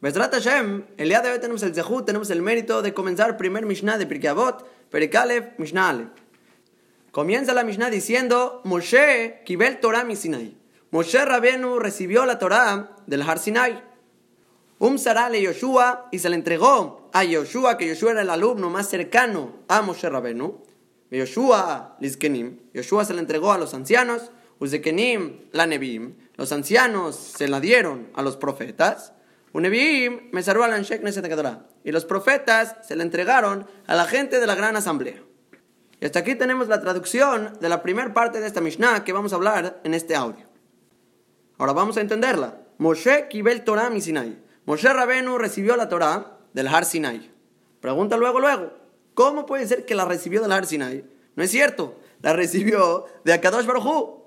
Besrat Hashem, el día de hoy tenemos el zehut, tenemos el mérito de comenzar primer Mishnah de Pirkei Avot, Perikalev, Mishnah Aleph. Comienza la Mishnah diciendo, Moshe kibel Torah mi Sinai. Moshe Rabenu recibió la Torah del Har Sinai. Um le Yoshua y se le entregó a Yoshua, que Yoshua era el alumno más cercano a Moshe Rabenu. Yoshua Lizkenim. Yoshua se le entregó a los ancianos. Uzekenim la Nebim. Los ancianos se la dieron a los profetas. Y los profetas se le entregaron a la gente de la gran asamblea. Y hasta aquí tenemos la traducción de la primera parte de esta Mishnah que vamos a hablar en este audio. Ahora vamos a entenderla. Moshe Kibel Torah mi Sinai. Moshe Rabenu recibió la Torah del Har Sinai. Pregunta luego, luego, ¿cómo puede ser que la recibió del Har Sinai? No es cierto, la recibió de Akadosh Baruj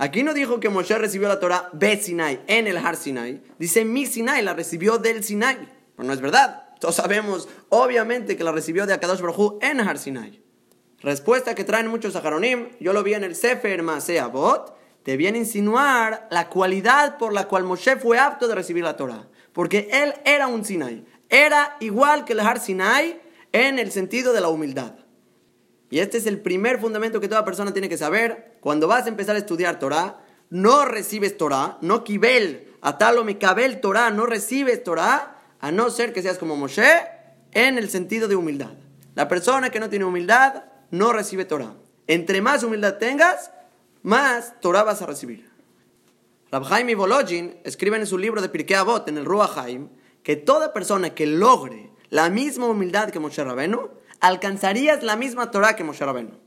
Aquí no dijo que Moshe recibió la Torah de Sinai, en el Har Sinai. Dice mi Sinai, la recibió del Sinai. Pero no es verdad. Todos sabemos, obviamente, que la recibió de Akadosh Baruj en Har Sinai. Respuesta que traen muchos Saharonim, yo lo vi en el Sefer Masea Bot, te viene a insinuar la cualidad por la cual Moshe fue apto de recibir la Torah. Porque él era un Sinai. Era igual que el Har Sinai en el sentido de la humildad. Y este es el primer fundamento que toda persona tiene que saber. Cuando vas a empezar a estudiar Torah, no recibes Torah, no kibel, atalo me kabel Torah, no recibes Torah, a no ser que seas como Moshe, en el sentido de humildad. La persona que no tiene humildad no recibe Torah. Entre más humildad tengas, más Torah vas a recibir. Rab y Volojin escriben en su libro de Pirkei Avot, en el Ruach Haim, que toda persona que logre la misma humildad que Moshe Rabenu, alcanzarías la misma Torah que Moshe Rabenu.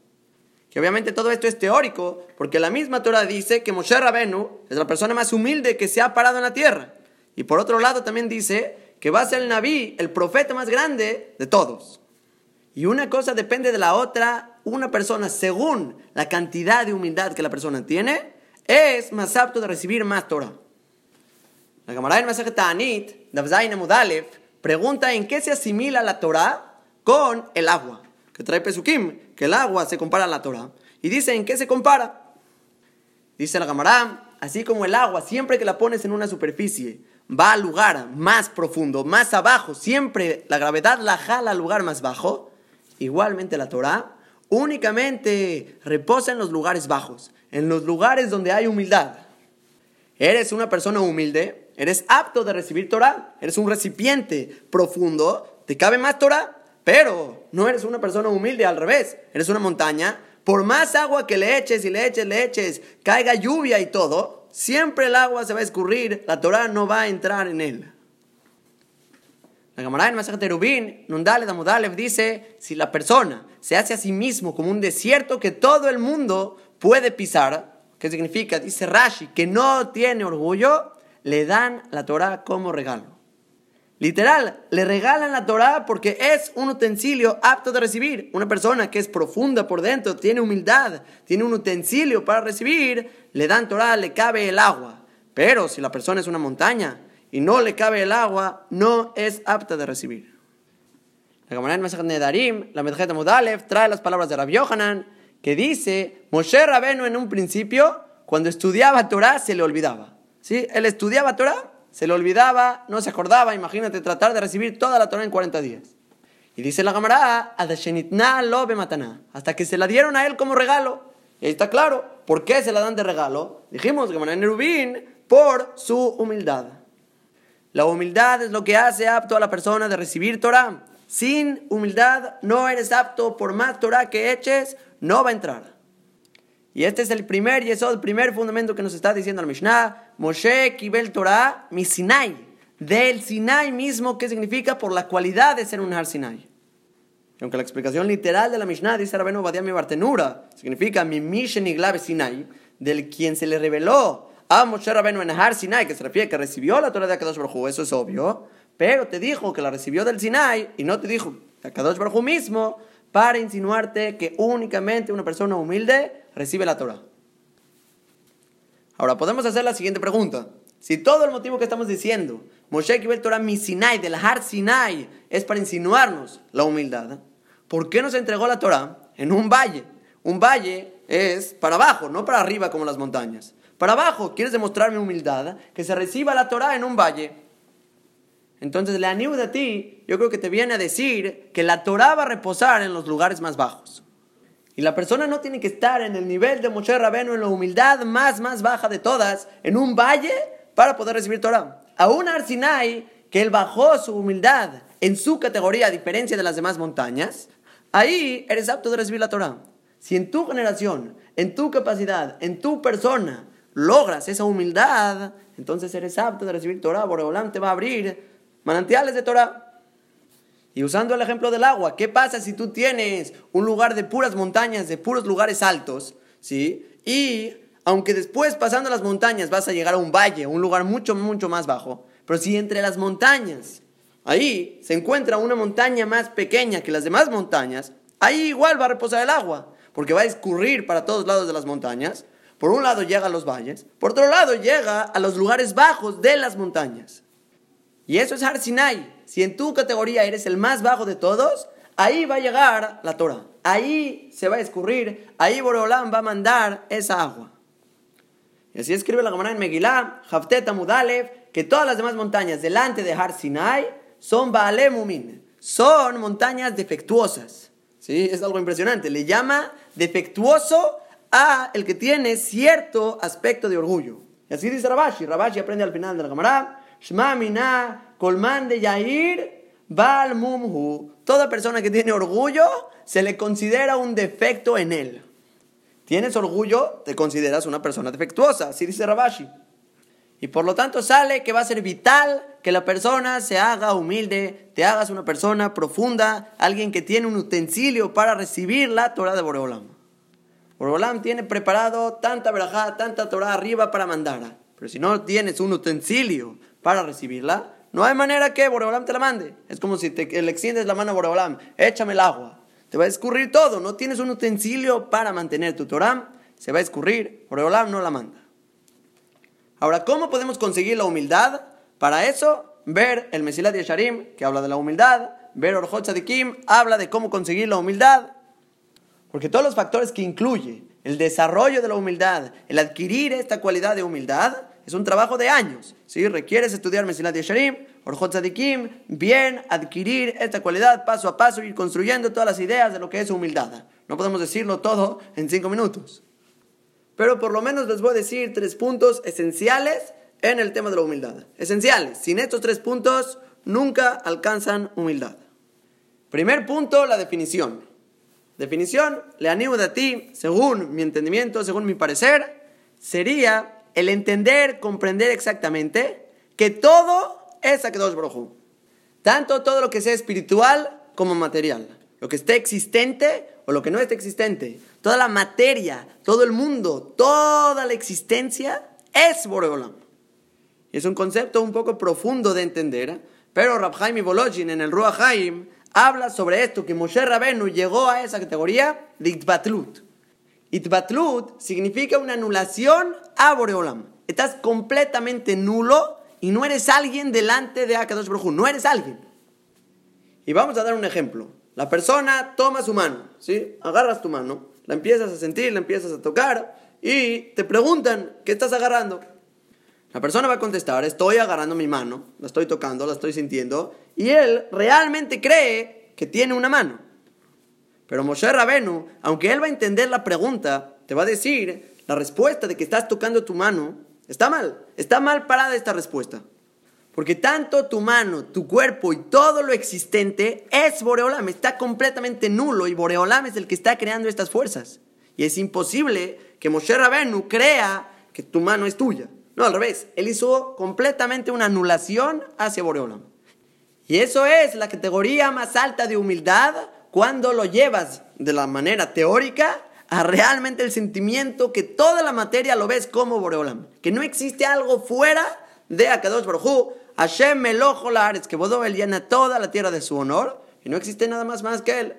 Que obviamente todo esto es teórico, porque la misma Torah dice que Moshe Rabenu es la persona más humilde que se ha parado en la tierra. Y por otro lado también dice que va a ser el Naví, el profeta más grande de todos. Y una cosa depende de la otra. Una persona, según la cantidad de humildad que la persona tiene, es más apto de recibir más Torah. La camarada del mensaje Ta'anit, Davzain pregunta en qué se asimila la Torah con el agua, que trae Pesukim, que el agua se compara a la Torah. Y dice, ¿en qué se compara? Dice la Gamará, así como el agua, siempre que la pones en una superficie, va al lugar más profundo, más abajo, siempre la gravedad la jala al lugar más bajo, igualmente la Torah únicamente reposa en los lugares bajos, en los lugares donde hay humildad. Eres una persona humilde, eres apto de recibir Torah, eres un recipiente profundo, te cabe más Torah, pero no eres una persona humilde, al revés, eres una montaña. Por más agua que le eches y le eches, le eches, caiga lluvia y todo, siempre el agua se va a escurrir, la Torah no va a entrar en él. La camarada en Masaj Terubín, Nundale Damudalev, dice: si la persona se hace a sí mismo como un desierto que todo el mundo puede pisar, ¿qué significa? Dice Rashi, que no tiene orgullo, le dan la Torah como regalo. Literal, le regalan la Torah porque es un utensilio apto de recibir. Una persona que es profunda por dentro, tiene humildad, tiene un utensilio para recibir, le dan Torah, le cabe el agua. Pero si la persona es una montaña y no le cabe el agua, no es apta de recibir. La Gemara de Darim, la Medjeta Mudalev, trae las palabras de Rabbi Yohanan, que dice, Moshe Rabenu en un principio, cuando estudiaba Torah, se le olvidaba. ¿Sí? Él estudiaba Torah se le olvidaba, no se acordaba, imagínate tratar de recibir toda la Torah en 40 días. Y dice la Gamará, lo matana, hasta que se la dieron a él como regalo. Y ahí está claro, ¿por qué se la dan de regalo? Dijimos, Gamará Nerubín, por su humildad. La humildad es lo que hace apto a la persona de recibir Torah. Sin humildad no eres apto, por más Torah que eches, no va a entrar. Y este es el primer, y eso es el primer fundamento que nos está diciendo el Mishnah. Moshe Kibel Torah, mi Sinai. Del Sinai mismo, ¿qué significa? Por la cualidad de ser un Har Sinai. Aunque la explicación literal de la Mishnah dice Rabenu Badia mi Bartenura, significa mi Mishen Glave Sinai, del quien se le reveló a Moshe Rabenu en Har Sinai, que se refiere que recibió la Torah de Akadosh Baruj eso es obvio, pero te dijo que la recibió del Sinai y no te dijo Akadosh Baruj mismo para insinuarte que únicamente una persona humilde recibe la Torah. Ahora podemos hacer la siguiente pregunta. Si todo el motivo que estamos diciendo, Moshe el Torah mi Sinai, del Har Sinai, es para insinuarnos la humildad, ¿por qué nos entregó la Torah en un valle? Un valle es para abajo, no para arriba como las montañas. Para abajo, ¿quieres demostrarme humildad? Que se reciba la Torah en un valle. Entonces, la de ti, yo creo que te viene a decir que la Torah va a reposar en los lugares más bajos. Y la persona no tiene que estar en el nivel de Moshe Rabenu, en la humildad más, más baja de todas, en un valle, para poder recibir Torah. Aún Arsinai, que él bajó su humildad en su categoría, a diferencia de las demás montañas, ahí eres apto de recibir la Torah. Si en tu generación, en tu capacidad, en tu persona, logras esa humildad, entonces eres apto de recibir Torah. Boreolam te va a abrir manantiales de Torah. Y usando el ejemplo del agua, ¿qué pasa si tú tienes un lugar de puras montañas, de puros lugares altos, ¿sí? Y aunque después pasando las montañas vas a llegar a un valle, un lugar mucho, mucho más bajo, pero si entre las montañas, ahí se encuentra una montaña más pequeña que las demás montañas, ahí igual va a reposar el agua, porque va a escurrir para todos lados de las montañas. Por un lado llega a los valles, por otro lado llega a los lugares bajos de las montañas. Y eso es Har Sinai. Si en tu categoría eres el más bajo de todos, ahí va a llegar la Torah. Ahí se va a escurrir, ahí Boreolam va a mandar esa agua. Y así escribe la Gemara en Megillah, Haftet Amudalev, que todas las demás montañas delante de Har Sinai son Baale Mumin, son montañas defectuosas. ¿Sí? Es algo impresionante. Le llama defectuoso a el que tiene cierto aspecto de orgullo. Y así dice Rabashi. Rabashi aprende al final de la Gemara Shma Colman de Yair, Bal Mumhu. Toda persona que tiene orgullo se le considera un defecto en él. Tienes orgullo, te consideras una persona defectuosa, así dice Rabashi. Y por lo tanto sale que va a ser vital que la persona se haga humilde, te hagas una persona profunda, alguien que tiene un utensilio para recibir la Torah de Boreolam. Boreolam tiene preparado tanta verajá, tanta Torah arriba para mandar. Pero si no tienes un utensilio para recibirla, no hay manera que Boreolam te la mande. Es como si te, le extiendes la mano a Boreolam, échame el agua. Te va a escurrir todo, no tienes un utensilio para mantener tu Torah, se va a escurrir, Boreolam no la manda. Ahora, ¿cómo podemos conseguir la humildad? Para eso, ver el Mesilat Yesharim, que habla de la humildad, ver Orjot Kim habla de cómo conseguir la humildad. Porque todos los factores que incluye el desarrollo de la humildad, el adquirir esta cualidad de humildad, es un trabajo de años. ¿sí? Requieres estudiar Mesilat Yesharim, Orjot Tzadikim, bien adquirir esta cualidad paso a paso, ir construyendo todas las ideas de lo que es humildad. No podemos decirlo todo en cinco minutos. Pero por lo menos les voy a decir tres puntos esenciales en el tema de la humildad. Esenciales. Sin estos tres puntos, nunca alcanzan humildad. Primer punto, la definición. Definición, le animo de ti, según mi entendimiento, según mi parecer, sería el entender, comprender exactamente que todo es Akedosh Baruj Tanto todo lo que sea espiritual como material. Lo que esté existente o lo que no esté existente. Toda la materia, todo el mundo, toda la existencia es Boreolam. Es un concepto un poco profundo de entender, pero Rabhaim y Bolojin en el Ruach Haim habla sobre esto, que Moshe Rabenu llegó a esa categoría de Itbatlut. Itbatlut significa una anulación a Boreolam. Estás completamente nulo y no eres alguien delante de Akadosh Baruj No eres alguien. Y vamos a dar un ejemplo. La persona toma su mano, ¿sí? Agarras tu mano, la empiezas a sentir, la empiezas a tocar y te preguntan, ¿qué estás agarrando? La persona va a contestar, estoy agarrando mi mano, la estoy tocando, la estoy sintiendo, y él realmente cree que tiene una mano. Pero Moshe Rabenu, aunque él va a entender la pregunta, te va a decir la respuesta de que estás tocando tu mano, está mal. Está mal parada esta respuesta. Porque tanto tu mano, tu cuerpo y todo lo existente es Boreolam, está completamente nulo y Boreolam es el que está creando estas fuerzas. Y es imposible que Moshe Rabenu crea que tu mano es tuya. No, al revés, él hizo completamente una anulación hacia Boreolam. Y eso es la categoría más alta de humildad cuando lo llevas de la manera teórica a realmente el sentimiento que toda la materia lo ves como Boreolam, que no existe algo fuera de Akadosh Baruj Hashem Melojo es que Bodó él llena toda la tierra de su honor y no existe nada más más que él.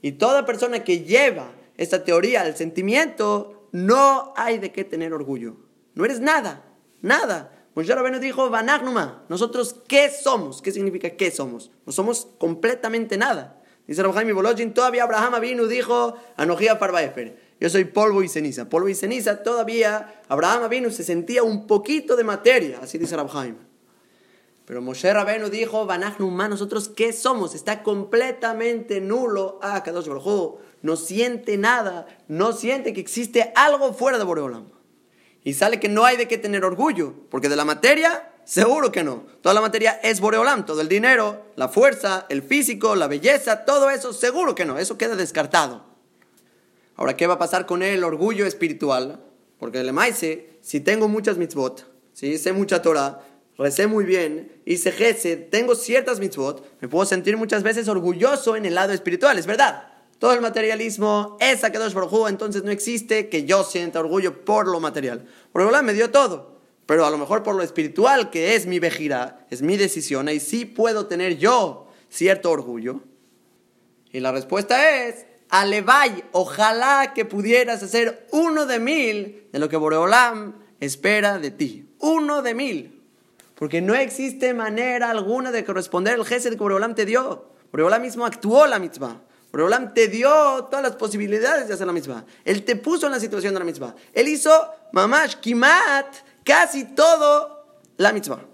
Y toda persona que lleva esta teoría al sentimiento, no hay de qué tener orgullo. No eres nada, nada. Moshe Rabbeinu dijo, Vanagnuma, nosotros qué somos, qué significa qué somos. No somos completamente nada. Dice Rabbi Bolojin, todavía Abraham vino dijo, Anojía Parbaefer, yo soy polvo y ceniza. Polvo y ceniza, todavía Abraham vino se sentía un poquito de materia, así dice Rabbi Pero Moshe Rabenu dijo, Banachnuma, nosotros qué somos? Está completamente nulo a ah, Kadosh Baruj No siente nada, no siente que existe algo fuera de Boreolam. Y sale que no hay de qué tener orgullo, porque de la materia, seguro que no. Toda la materia es Boreolam, todo el dinero, la fuerza, el físico, la belleza, todo eso, seguro que no, eso queda descartado. Ahora, ¿qué va a pasar con el orgullo espiritual? Porque le maise, si tengo muchas mitzvot, si sé mucha Torah, recé muy bien, hice gesed, tengo ciertas mitzvot, me puedo sentir muchas veces orgulloso en el lado espiritual, es verdad. Todo el materialismo es Akadosh Baruj entonces no existe que yo sienta orgullo por lo material. Porque me dio todo, pero a lo mejor por lo espiritual, que es mi vejira, es mi decisión, y sí puedo tener yo cierto orgullo. Y la respuesta es, Alevay, ojalá que pudieras hacer uno de mil de lo que Boreolam espera de ti. Uno de mil. Porque no existe manera alguna de corresponder el gesed que Boreolam te dio. Boreolam mismo actuó la mitzvah. Boreolam te dio todas las posibilidades de hacer la mitzvah. Él te puso en la situación de la mitzvah. Él hizo, mamash, kimat, casi todo la mitzvah.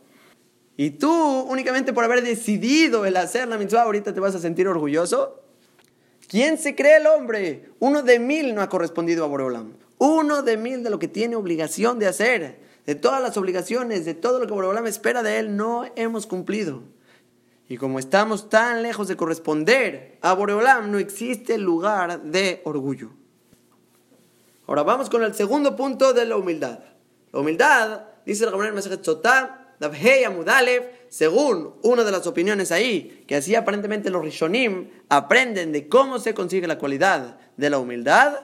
Y tú, únicamente por haber decidido el hacer la mitzvah, ahorita te vas a sentir orgulloso. ¿Quién se cree el hombre? Uno de mil no ha correspondido a Boreolam. Uno de mil de lo que tiene obligación de hacer de todas las obligaciones, de todo lo que Boreolam espera de él, no hemos cumplido. Y como estamos tan lejos de corresponder a Boreolam, no existe lugar de orgullo. Ahora vamos con el segundo punto de la humildad. Humildad, dice el Gabriel Masajet Sotá, según una de las opiniones ahí, que así aparentemente los Rishonim aprenden de cómo se consigue la cualidad de la humildad,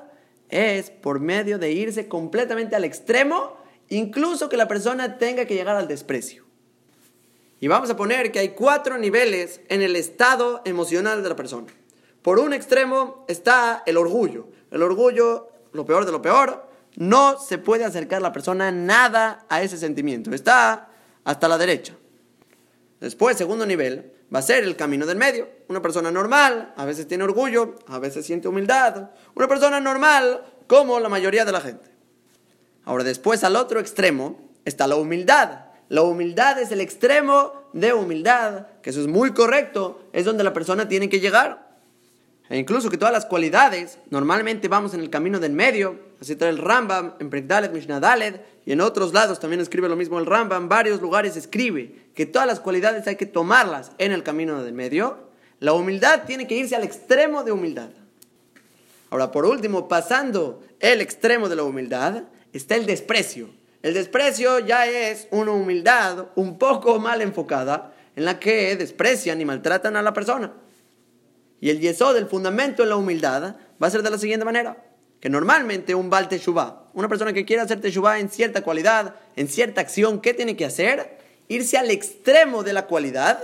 es por medio de irse completamente al extremo incluso que la persona tenga que llegar al desprecio. Y vamos a poner que hay cuatro niveles en el estado emocional de la persona. Por un extremo está el orgullo. El orgullo, lo peor de lo peor, no se puede acercar la persona nada a ese sentimiento. Está hasta la derecha. Después, segundo nivel, va a ser el camino del medio. Una persona normal, a veces tiene orgullo, a veces siente humildad. Una persona normal, como la mayoría de la gente. Ahora después al otro extremo está la humildad. La humildad es el extremo de humildad, que eso es muy correcto, es donde la persona tiene que llegar. E incluso que todas las cualidades, normalmente vamos en el camino del medio, así trae el Rambam, en Prekdalet, Mishnah y en otros lados también escribe lo mismo el Rambam, en varios lugares escribe que todas las cualidades hay que tomarlas en el camino del medio. La humildad tiene que irse al extremo de humildad. Ahora, por último, pasando el extremo de la humildad, está el desprecio. El desprecio ya es una humildad un poco mal enfocada en la que desprecian y maltratan a la persona. Y el yesod, el fundamento en la humildad, va a ser de la siguiente manera. Que normalmente un Baal Teshuvah, una persona que quiere hacer Teshuvah en cierta cualidad, en cierta acción, ¿qué tiene que hacer? Irse al extremo de la cualidad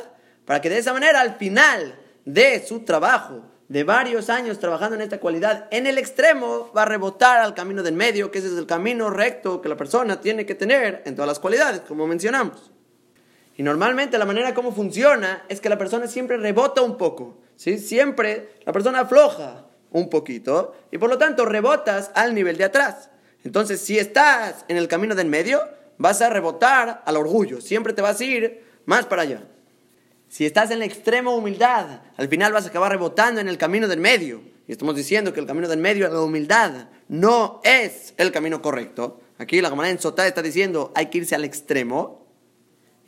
para que de esa manera al final de su trabajo de varios años trabajando en esta cualidad, en el extremo va a rebotar al camino del medio, que ese es el camino recto que la persona tiene que tener en todas las cualidades, como mencionamos. Y normalmente la manera como funciona es que la persona siempre rebota un poco, ¿sí? Siempre la persona afloja un poquito y por lo tanto rebotas al nivel de atrás. Entonces, si estás en el camino del medio, vas a rebotar al orgullo, siempre te vas a ir más para allá. Si estás en la extrema humildad, al final vas a acabar rebotando en el camino del medio. Y estamos diciendo que el camino del medio, la humildad, no es el camino correcto. Aquí la Gemara en Sotá está diciendo hay que irse al extremo.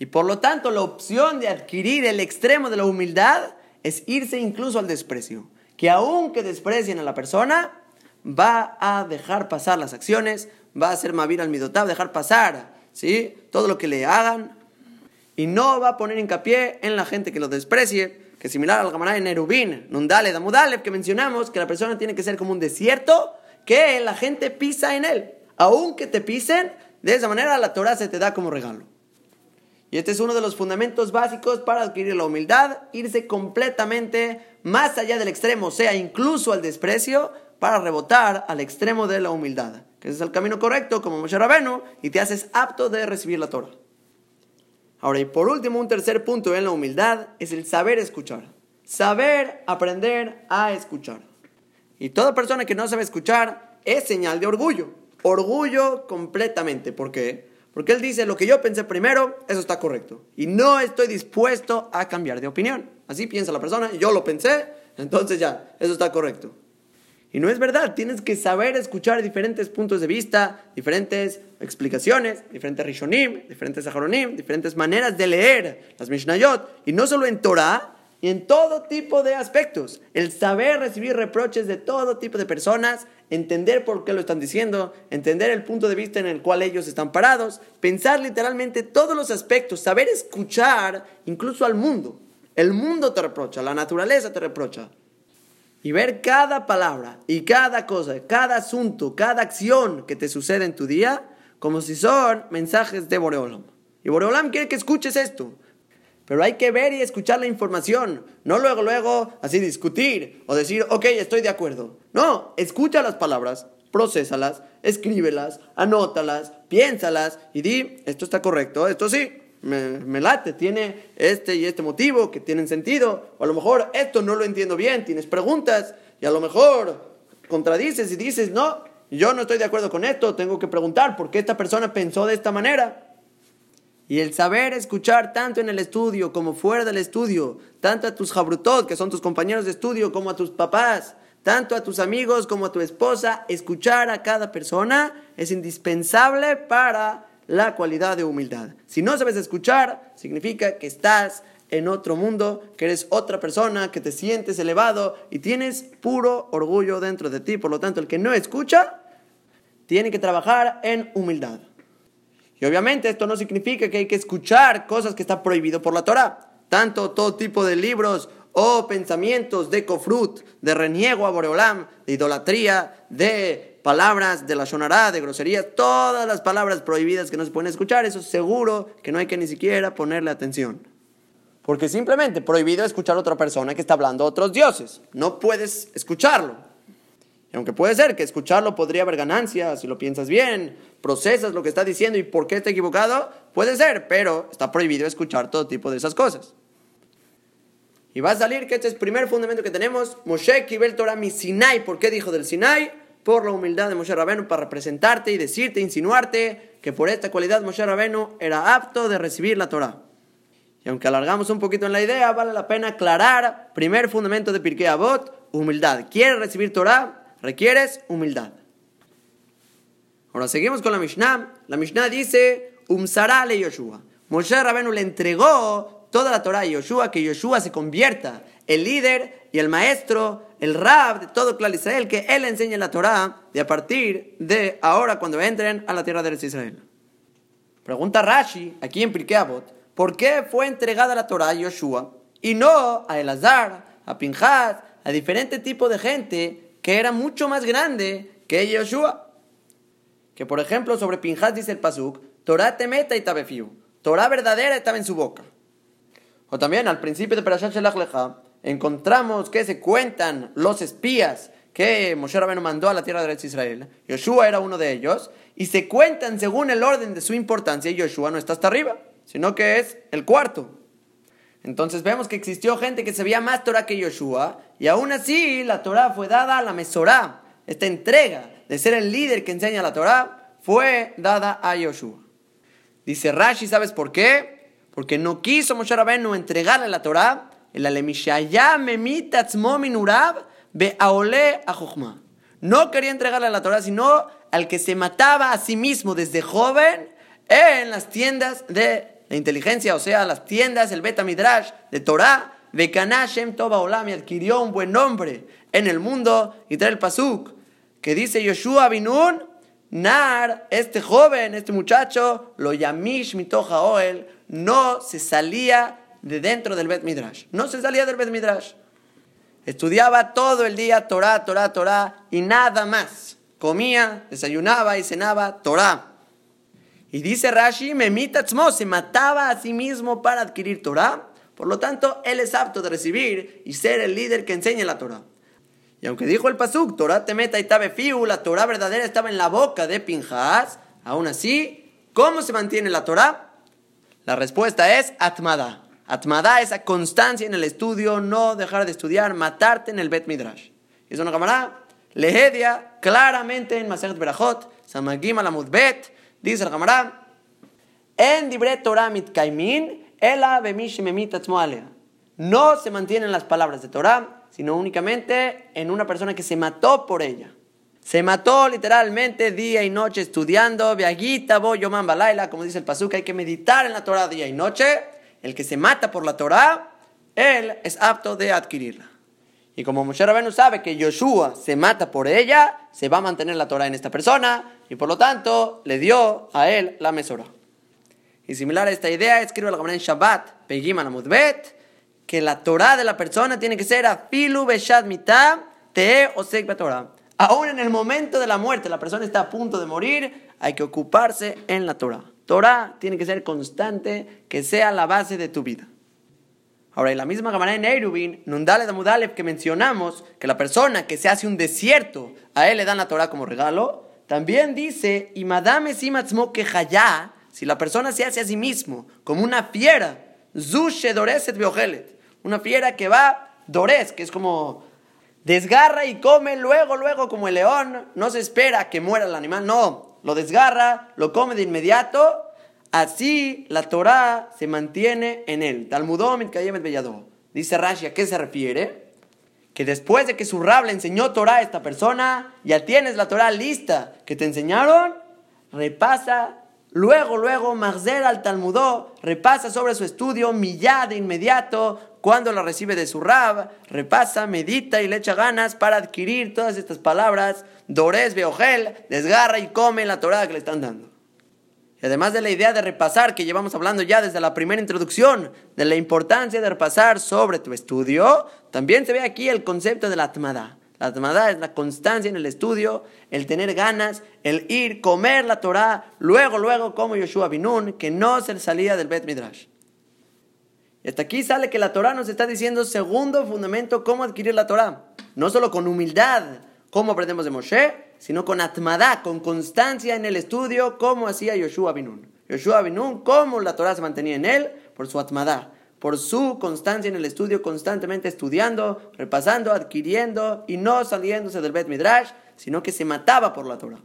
Y por lo tanto, la opción de adquirir el extremo de la humildad es irse incluso al desprecio. Que aunque desprecien a la persona, va a dejar pasar las acciones, va a ser Mavir al Midotab, dejar pasar ¿sí? todo lo que le hagan, y no va a poner hincapié en la gente que lo desprecie, que similar al Gamará en Erubín, Nundale, Damudale, que mencionamos que la persona tiene que ser como un desierto que la gente pisa en él. Aunque te pisen, de esa manera la Torah se te da como regalo. Y este es uno de los fundamentos básicos para adquirir la humildad, irse completamente más allá del extremo, sea, incluso al desprecio, para rebotar al extremo de la humildad. Que ese es el camino correcto, como Moshe Rabenu, y te haces apto de recibir la Torah. Ahora, y por último, un tercer punto en la humildad es el saber escuchar. Saber aprender a escuchar. Y toda persona que no sabe escuchar es señal de orgullo. Orgullo completamente. ¿Por qué? Porque él dice, lo que yo pensé primero, eso está correcto. Y no estoy dispuesto a cambiar de opinión. Así piensa la persona, yo lo pensé, entonces ya, eso está correcto. Y no es verdad, tienes que saber escuchar diferentes puntos de vista, diferentes explicaciones, diferentes rishonim, diferentes ajaronim, diferentes maneras de leer las Mishnayot. Y no solo en Torah, y en todo tipo de aspectos. El saber recibir reproches de todo tipo de personas, entender por qué lo están diciendo, entender el punto de vista en el cual ellos están parados, pensar literalmente todos los aspectos, saber escuchar incluso al mundo. El mundo te reprocha, la naturaleza te reprocha. Y ver cada palabra y cada cosa, cada asunto, cada acción que te sucede en tu día como si son mensajes de Boreolam. Y Boreolam quiere que escuches esto. Pero hay que ver y escuchar la información, no luego, luego, así discutir o decir, ok, estoy de acuerdo. No, escucha las palabras, procesalas, escríbelas, anótalas, piénsalas y di, esto está correcto, esto sí, me, me, late, tiene este y este motivo que tienen sentido, o a lo mejor esto no lo entiendo bien, tienes preguntas y a lo mejor contradices y dices, no, yo no estoy de acuerdo con esto, tengo que preguntar por qué esta persona pensó de esta manera. Y el saber escuchar tanto en el estudio como fuera del estudio, tanto a tus jabrutot, que son tus compañeros de estudio, como a tus papás, tanto a tus amigos como a tu esposa, escuchar a cada persona es indispensable para la cualidad de humildad. Si no sabes escuchar, significa que estás en otro mundo, que eres otra persona, que te sientes elevado y tienes puro orgullo dentro de ti. Por lo tanto, el que no escucha, tiene que trabajar en humildad. Y obviamente esto no significa que hay que escuchar cosas que están prohibido por la Torah. Tanto todo tipo de libros o pensamientos de kofrut, de reniego a Boreolam, de idolatría, de palabras de la shonará, de groserías, todas las palabras prohibidas que no se pueden escuchar, eso seguro que no hay que ni siquiera ponerle atención. Porque simplemente prohibido escuchar a otra persona que está hablando a otros dioses. No puedes escucharlo. Y aunque puede ser que escucharlo podría haber ganancia, si lo piensas bien, procesas lo que está diciendo y por qué está equivocado, puede ser, pero está prohibido escuchar todo tipo de esas cosas. Y va a salir que este es el primer fundamento que tenemos, Moshe Kibel Torah mi Sinai. ¿Por qué dijo del Sinai? Por la humildad de Moshe Rabenu para representarte y decirte, insinuarte que por esta cualidad Moshe Rabenu era apto de recibir la Torah. Y aunque alargamos un poquito en la idea, vale la pena aclarar, primer fundamento de Pirkei Avot, humildad. ¿Quieres recibir Torah? Requieres humildad. Ahora seguimos con la Mishnah. La Mishnah dice, Umsara le Yoshua. Moshe Rabenu le entregó toda la Torah a Yoshua, que Yoshua se convierta el líder y el maestro, el rab de todo Clar Israel, que él enseñe la Torah de a partir de ahora cuando entren a la tierra de Israel. Pregunta Rashi, aquí en Pirkei Avot, ¿por qué fue entregada la Torah a Yoshua y no a Elazar, a Pinchas, a diferente tipo de gente que era mucho más grande que Yoshua. Que por ejemplo sobre Pinjas dice el Pasuk, Torah te meta y tabefiu. Torah verdadera estaba en su boca. O también al principio de Perashat Shelach Lecha, encontramos que se cuentan los espías que Moshe Rabbeinu mandó a la tierra de Israel. Yoshua era uno de ellos. Y se cuentan según el orden de su importancia. Y Yoshua no está hasta arriba, sino que es el cuarto. Entonces vemos que existió gente que sabía más Torah que Yoshua, y aún así la Torah fue dada a la Mesorá. Esta entrega de ser el líder que enseña la Torah fue dada a Yoshua. Dice Rashi, ¿sabes por qué? Porque no quiso Moshe Rabbeinu entregarle la Torah, el No quería entregarle la Torah, sino al que se mataba a sí mismo desde joven en las tiendas de la inteligencia, o sea, las tiendas, el Beta Midrash de Torah, Bekanashem Toba Olam, adquirió un buen nombre en el mundo, y trae el Pasuk, que dice Yoshua Binun, Nar, este joven, este muchacho, lo yamish mitoja oel, no se salía de dentro del Bet Midrash, no se salía del Bet Midrash. Estudiaba todo el día Torah, Torah, Torah y nada más. Comía, desayunaba y cenaba Torah. Y dice Rashi, Memitatzmo se mataba a sí mismo para adquirir Torah. Por lo tanto, él es apto de recibir y ser el líder que enseña la Torah. Y aunque dijo el Pasuk, Torah te meta y tabe fiu, la Torah verdadera estaba en la boca de Pinjas, aún así, ¿cómo se mantiene la Torah? La respuesta es Atmada. Atmada, esa constancia en el estudio, no dejar de estudiar, matarte en el Bet Midrash. Es una cámara, lehedia claramente en Maseret Berachot, Samagim Alamud Bet, Dice el Gamará, En dibre Torah mitkaimin, No se mantienen las palabras de Torah, sino únicamente en una persona que se mató por ella. Se mató literalmente día y noche estudiando, viagita, boyoman balaila, como dice el pasuk, hay que meditar en la Torah día y noche. El que se mata por la Torah, él es apto de adquirirla. Y como Moshe Rabenu sabe que Yoshua se mata por ella, se va a mantener la Torah en esta persona y por lo tanto le dio a él la mesora. Y similar a esta idea, escribe la en Shabbat, Pegiman Amudbet, que la Torah de la persona tiene que ser afilu beshad mitah te osek Torah. Aún en el momento de la muerte, la persona está a punto de morir, hay que ocuparse en la Torah. Torah tiene que ser constante, que sea la base de tu vida. Ahora, en la misma manera en Eirubin, Nundale de Mudalev, que mencionamos que la persona que se hace un desierto, a él le dan la Torah como regalo, también dice, y madame simatzmo que si la persona se hace a sí mismo como una fiera, zushe doreset biogelet, una fiera que va dores, que es como desgarra y come luego, luego como el león, no se espera que muera el animal, no, lo desgarra, lo come de inmediato, así la Torah se mantiene en él. Talmudom Bellado. Dice Rashi, ¿a qué se refiere? Que después de que su rab le enseñó Torah a esta persona, ya tienes la Torah lista que te enseñaron, repasa Luego, luego, Marzer al Talmudó repasa sobre su estudio, millá de inmediato, cuando la recibe de su rab, repasa, medita y le echa ganas para adquirir todas estas palabras, Dores Beogel, desgarra y come la Torah que le están dando. Además de la idea de repasar, que llevamos hablando ya desde la primera introducción, de la importancia de repasar sobre tu estudio, también se ve aquí el concepto de la Atmada. La Atmada es la constancia en el estudio, el tener ganas, el ir, comer la Torah, luego, luego, como Yoshua Binun, que no se salía del Bet Midrash. Y hasta aquí sale que la Torah nos está diciendo, segundo fundamento, cómo adquirir la Torah. No solo con humildad, como aprendemos de Moshe, sino con atmadá, con constancia en el estudio, como hacía Yoshua Binun. Yoshua Binun, cómo la Torah se mantenía en él, por su atmadá por su constancia en el estudio, constantemente estudiando, repasando, adquiriendo y no saliéndose del Bet Midrash, sino que se mataba por la Torah.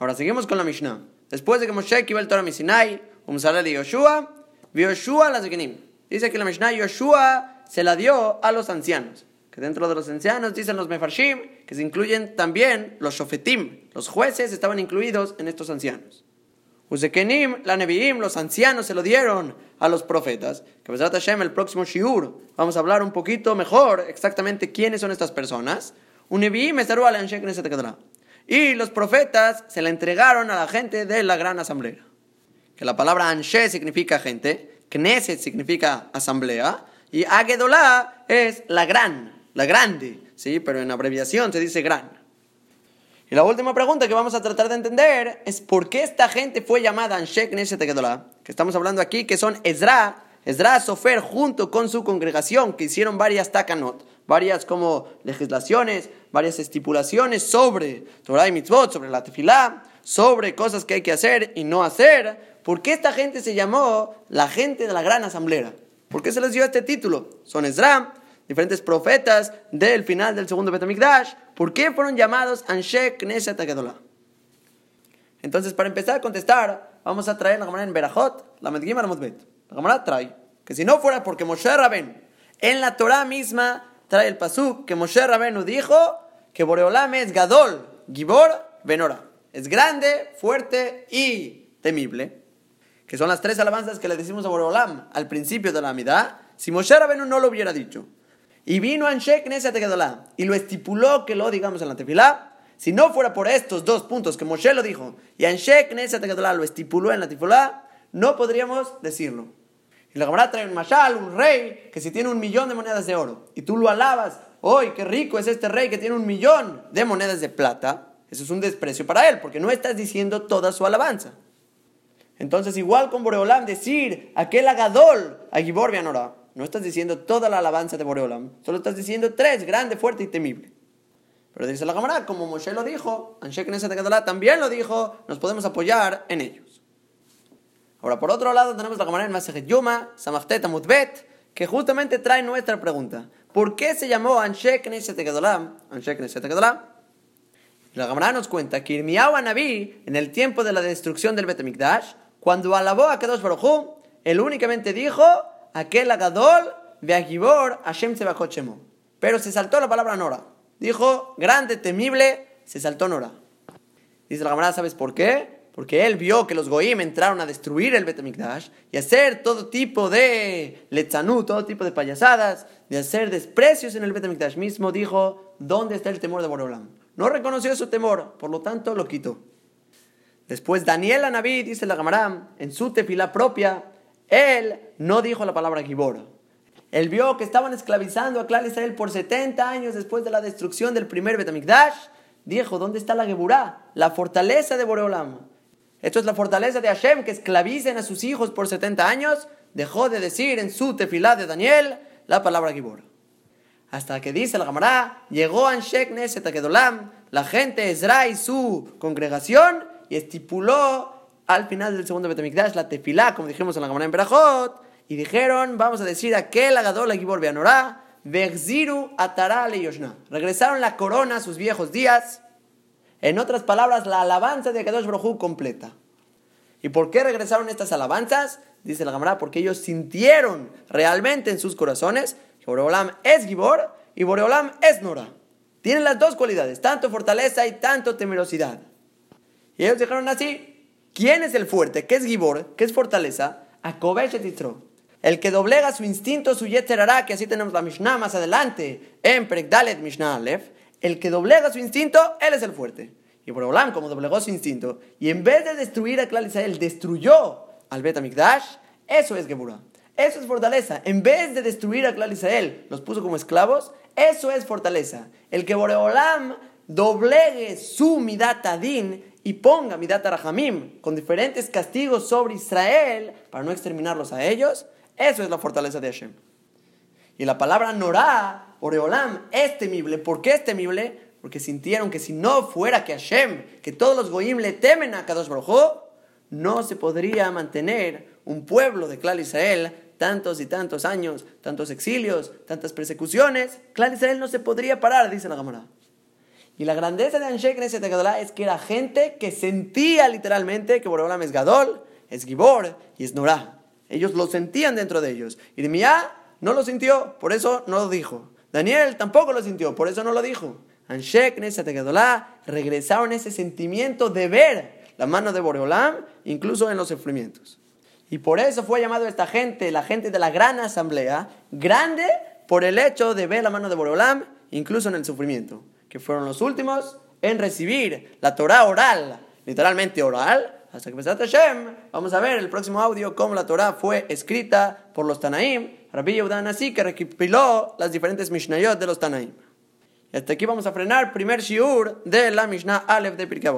Ahora seguimos con la Mishnah. Después de que Moshe iba el Torah Misinai, un de Yoshua, Yoshua la Zekenim. Dice que la Mishnah Yoshua se la dio a los ancianos. Que dentro de los ancianos dicen los Mefarshim, que se incluyen también los Shofetim. Los jueces estaban incluidos en estos ancianos. Uzekenim, la Neviim, los ancianos se lo dieron a los profetas. Que Hashem, el próximo Shiur, vamos a hablar un poquito mejor exactamente quiénes son estas personas. Y los profetas se le entregaron a la gente de la gran asamblea. Que la palabra Anshe significa gente, Knesset significa asamblea, y Agedolá es la gran, la grande, ¿sí? pero en abreviación se dice gran. Y la última pregunta que vamos a tratar de entender es por qué esta gente fue llamada Anshe Knesset Agedolá, que estamos hablando aquí, que son Ezra, Ezra Sofer junto con su congregación, que hicieron varias takanot, varias como legislaciones, varias estipulaciones sobre Torah y Mitzvot, sobre la tefilá, sobre cosas que hay que hacer y no hacer. ¿Por qué esta gente se llamó la gente de la gran asamblea? ¿Por qué se les dio este título? Son Ezra, diferentes profetas del final del segundo Betamikdash. ¿Por qué fueron llamados Anshe Knesset Agedolá? Entonces, para empezar a contestar, vamos a traer la Gemara en Berajot, la Medgim Mudbet. La Gemara trae que si no fuera porque Moshe Rabén en la Torah misma trae el pasuk que Moshe Rabenu dijo que Boreolam es Gadol, Gibor, Benora. Es grande, fuerte y temible. Que son las tres alabanzas que le decimos a Boreolam al principio de la Amidad. Si Moshe Rabenu no lo hubiera dicho. Y vino Anshek Neset y lo estipuló que lo digamos en la tefilá si no fuera por estos dos puntos que Moshe lo dijo y Anshek Neset lo estipuló en la tifulá, no podríamos decirlo. Y la Gemara trae un mashal, un rey, que si tiene un millón de monedas de oro y tú lo alabas, hoy qué rico es este rey que tiene un millón de monedas de plata! Eso es un desprecio para él, porque no estás diciendo toda su alabanza. Entonces, igual con Boreolam, decir aquel agadol a Gibor no estás diciendo toda la alabanza de Boreolam, solo estás diciendo tres, grande, fuerte y temible. Pero dice la cámara, como Moshe lo dijo, Anshek Neset también lo dijo, nos podemos apoyar en ellos. Ahora, por otro lado, tenemos la cámara en Masejet Yuma, Samachtet Amutbet, que justamente trae nuestra pregunta. ¿Por qué se llamó Anshek Neset Anshek Neset La Gemara nos cuenta que Irmiyahu Anabí, en el tiempo de la destrucción del Betamikdash, cuando alabó a Kadosh Baruj él únicamente dijo, aquel agadol veagibor Hashem Tzebachot Shemo. Pero se saltó la palabra Nora. Dijo, grande, temible, se saltó Nora. Dice la Gemara, ¿sabes por qué? Porque él vio que los goyim entraron a destruir el Betamikdash y hacer todo tipo de letzanú, todo tipo de payasadas, de hacer desprecios en el Betamikdash mismo, dijo, ¿dónde está el temor de Boreolam? No reconoció su temor, por lo tanto lo quitó. Después Daniel Anabí, dice la Gemara, en su tefila propia, él no dijo la palabra Gibor. Él vio que estaban esclavizando a Clar Israel por 70 años después de la destrucción del primer Betamikdash. Dijo, ¿dónde está la Geburá? La fortaleza de Boreolam. Esto es la fortaleza de Hashem, que esclavicen a sus hijos por 70 años. Dejó de decir en su tefilá de Daniel la palabra Gibor. Hasta que dice el Gamará, llegó Anshek Neset la gente Ezra y su congregación, y estipuló al final del segundo Betamikdash la tefilá, como dijimos en la Gamará en Berajot, y dijeron, vamos a decir, aquel agadol la Gibor Beanorá, Vegziru Atara Yoshna. Regresaron la corona a sus viejos días. En otras palabras, la alabanza de Akadosh Brojú completa. ¿Y por qué regresaron estas alabanzas? Dice la Gamara, porque ellos sintieron realmente en sus corazones que Boreolam es Gibor y Boreolam es Nora. Tienen las dos cualidades, tanto fortaleza y tanto temerosidad. Y ellos dijeron así, ¿quién es el fuerte? ¿Qué es Gibor? ¿Qué es fortaleza? Akobesh Yitro. El que doblega su instinto, su yetzerará, que así tenemos la Mishnah más adelante, en Prekdalet Mishnah Aleph, el que doblega su instinto, él es el fuerte. Y Borolam, como doblegó su instinto, y en vez de destruir a Klal Israel, destruyó al Bet eso es Geburah. Eso es fortaleza. En vez de destruir a Klal Israel, los puso como esclavos, eso es fortaleza. El que Boreolam doblegue su Midatadin y ponga Midata Rahamim con diferentes castigos sobre Israel para no exterminarlos a ellos, eso es la fortaleza de Hashem. Y la palabra Norá, Oreolam, es temible. ¿Por qué es temible? Porque sintieron que si no fuera que Hashem, que todos los goyim le temen a Kadosh Baruj no se podría mantener un pueblo de Clal Israel tantos y tantos años, tantos exilios, tantas persecuciones. Clal Israel no se podría parar, dice la Gamara. Y la grandeza de Anshek Neset es que era gente que sentía literalmente que Boreolam es Gadol, es Gibor y es Norah. Ellos lo sentían dentro de ellos. Irmía no lo sintió, por eso no lo dijo. Daniel tampoco lo sintió, por eso no lo dijo. Anshek, Nesategadolá, regresaron ese sentimiento de ver la mano de Boreolam, incluso en los sufrimientos. Y por eso fue llamado esta gente, la gente de la gran asamblea, grande por el hecho de ver la mano de Boreolam, incluso en el sufrimiento, que fueron los últimos en recibir la Torah oral, literalmente oral, hasta que Besat Hashem, vamos a ver el próximo audio cómo la Torah fue escrita por los Tanaim, Rabbi Yehudan así que recopiló las diferentes Mishnayot de los Tanaim. Y hasta aquí vamos a frenar primer shiur de la Mishnah Aleph de Pirkei